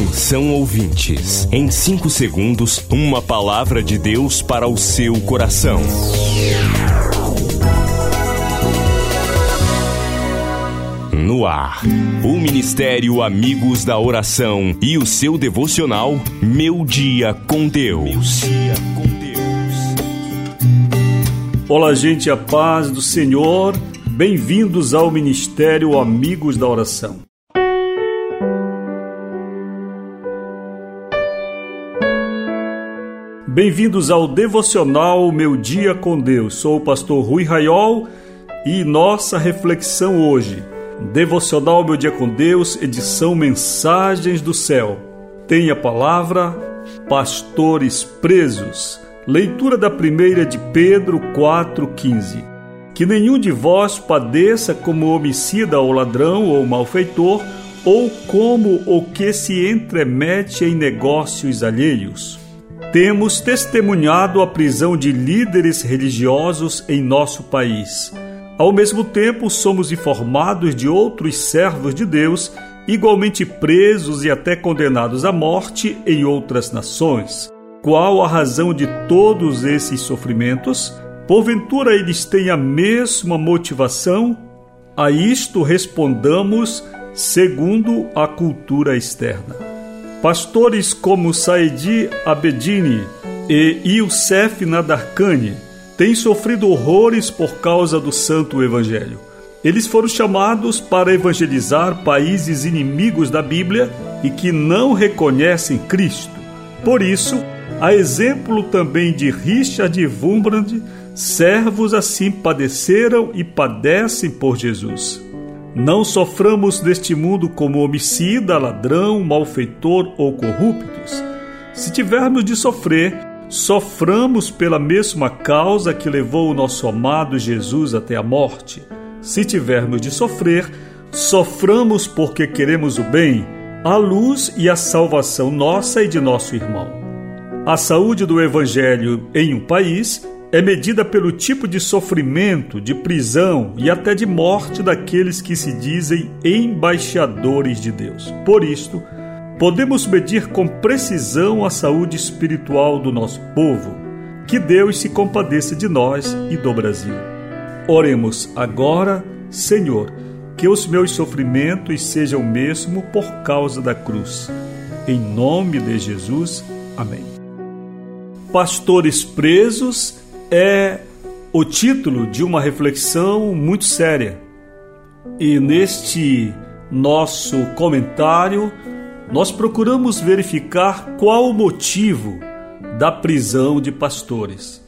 Atenção ouvintes, em 5 segundos, uma palavra de Deus para o seu coração. No ar, o Ministério Amigos da Oração e o seu devocional Meu Dia com Deus. Olá, gente, a paz do Senhor. Bem-vindos ao Ministério Amigos da Oração. Bem-vindos ao devocional Meu Dia com Deus. Sou o pastor Rui Raiol e nossa reflexão hoje. Devocional Meu Dia com Deus, edição Mensagens do Céu. Tem a palavra Pastores Presos. Leitura da primeira de Pedro 4,15. Que nenhum de vós padeça como homicida ou ladrão ou malfeitor, ou como o que se entremete em negócios alheios temos testemunhado a prisão de líderes religiosos em nosso país. Ao mesmo tempo, somos informados de outros servos de Deus igualmente presos e até condenados à morte em outras nações. Qual a razão de todos esses sofrimentos? Porventura eles têm a mesma motivação? A isto respondamos segundo a cultura externa. Pastores como Saedi Abedini e Youssef Nadarkhani têm sofrido horrores por causa do Santo Evangelho. Eles foram chamados para evangelizar países inimigos da Bíblia e que não reconhecem Cristo. Por isso, a exemplo também de Richard Wurmbrand, servos assim padeceram e padecem por Jesus. Não soframos neste mundo como homicida, ladrão, malfeitor ou corruptos. Se tivermos de sofrer, soframos pela mesma causa que levou o nosso amado Jesus até a morte. Se tivermos de sofrer, soframos porque queremos o bem, a luz e a salvação nossa e de nosso irmão. A saúde do Evangelho em um país é medida pelo tipo de sofrimento, de prisão e até de morte daqueles que se dizem embaixadores de Deus. Por isto, podemos medir com precisão a saúde espiritual do nosso povo. Que Deus se compadeça de nós e do Brasil. Oremos agora, Senhor, que os meus sofrimentos sejam mesmo por causa da cruz. Em nome de Jesus. Amém. Pastores presos é o título de uma reflexão muito séria. E neste nosso comentário, nós procuramos verificar qual o motivo da prisão de pastores.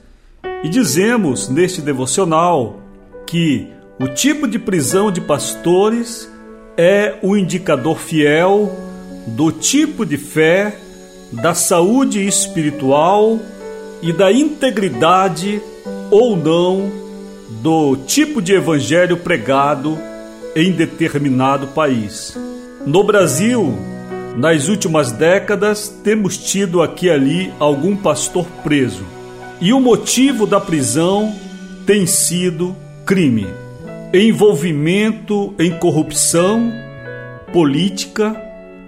E dizemos neste devocional que o tipo de prisão de pastores é o indicador fiel do tipo de fé, da saúde espiritual e da integridade ou não do tipo de evangelho pregado em determinado país. No Brasil, nas últimas décadas, temos tido aqui e ali algum pastor preso. E o motivo da prisão tem sido crime, envolvimento em corrupção, política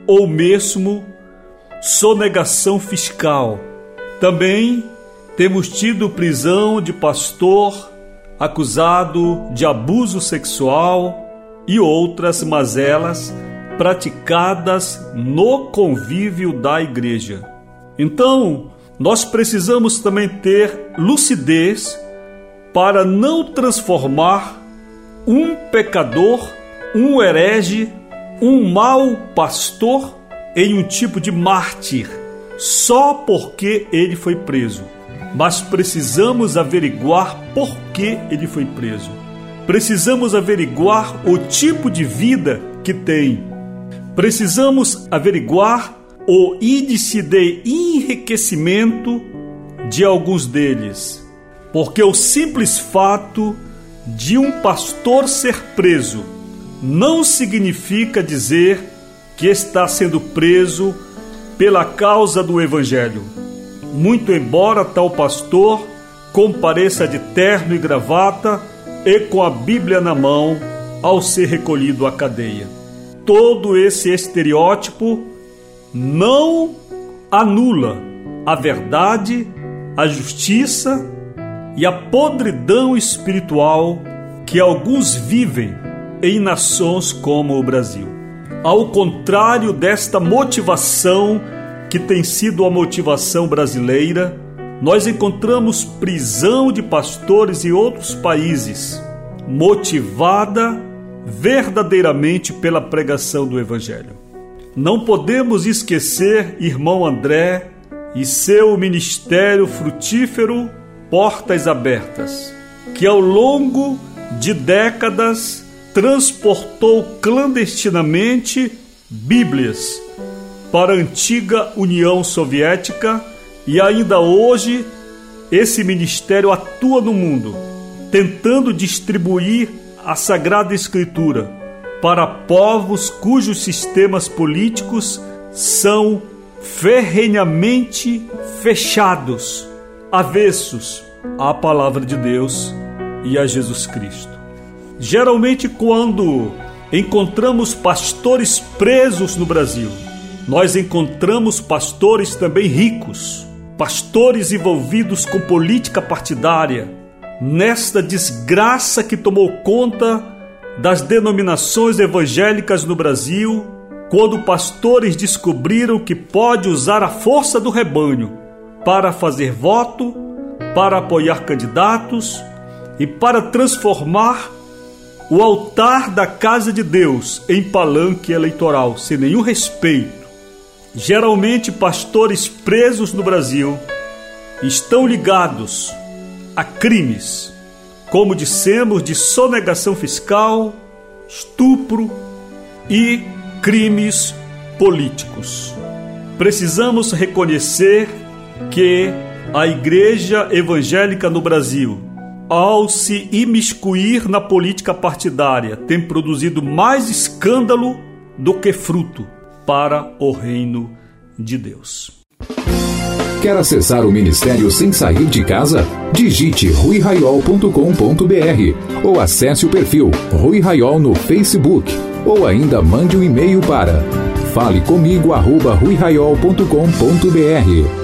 ou mesmo sonegação fiscal. Também temos tido prisão de pastor acusado de abuso sexual e outras mazelas praticadas no convívio da igreja. Então, nós precisamos também ter lucidez para não transformar um pecador, um herege, um mau pastor em um tipo de mártir só porque ele foi preso mas precisamos averiguar por que ele foi preso. Precisamos averiguar o tipo de vida que tem. Precisamos averiguar o índice de enriquecimento de alguns deles, porque o simples fato de um pastor ser preso não significa dizer que está sendo preso pela causa do Evangelho muito embora tal pastor compareça de terno e gravata e com a Bíblia na mão ao ser recolhido à cadeia. Todo esse estereótipo não anula a verdade, a justiça e a podridão espiritual que alguns vivem em nações como o Brasil. Ao contrário desta motivação que tem sido a motivação brasileira, nós encontramos prisão de pastores em outros países, motivada verdadeiramente pela pregação do Evangelho. Não podemos esquecer irmão André e seu ministério frutífero Portas Abertas, que ao longo de décadas transportou clandestinamente Bíblias para a antiga União Soviética e ainda hoje esse ministério atua no mundo, tentando distribuir a Sagrada Escritura para povos cujos sistemas políticos são ferrenhamente fechados, avessos à palavra de Deus e a Jesus Cristo. Geralmente, quando encontramos pastores presos no Brasil, nós encontramos pastores também ricos, pastores envolvidos com política partidária, nesta desgraça que tomou conta das denominações evangélicas no Brasil, quando pastores descobriram que pode usar a força do rebanho para fazer voto, para apoiar candidatos e para transformar o altar da casa de Deus em palanque eleitoral, sem nenhum respeito. Geralmente, pastores presos no Brasil estão ligados a crimes, como dissemos, de sonegação fiscal, estupro e crimes políticos. Precisamos reconhecer que a Igreja Evangélica no Brasil, ao se imiscuir na política partidária, tem produzido mais escândalo do que fruto para o reino de Deus. Quer acessar o ministério sem sair de casa? Digite ruiraiol.com.br ou acesse o perfil Rui Raiol no Facebook ou ainda mande um e-mail para falecomigo@ruiraiol.com.br.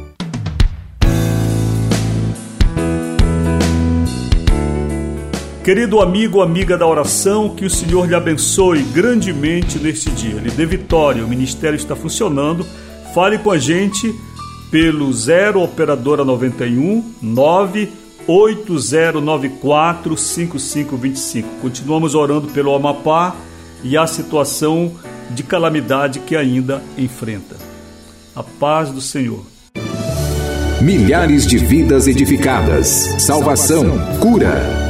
Querido amigo, amiga da oração, que o Senhor lhe abençoe grandemente neste dia. Lhe dê vitória, o ministério está funcionando. Fale com a gente pelo 0 operadora 91 98094 5525. Continuamos orando pelo Amapá e a situação de calamidade que ainda enfrenta. A paz do Senhor. Milhares de vidas edificadas, salvação, cura.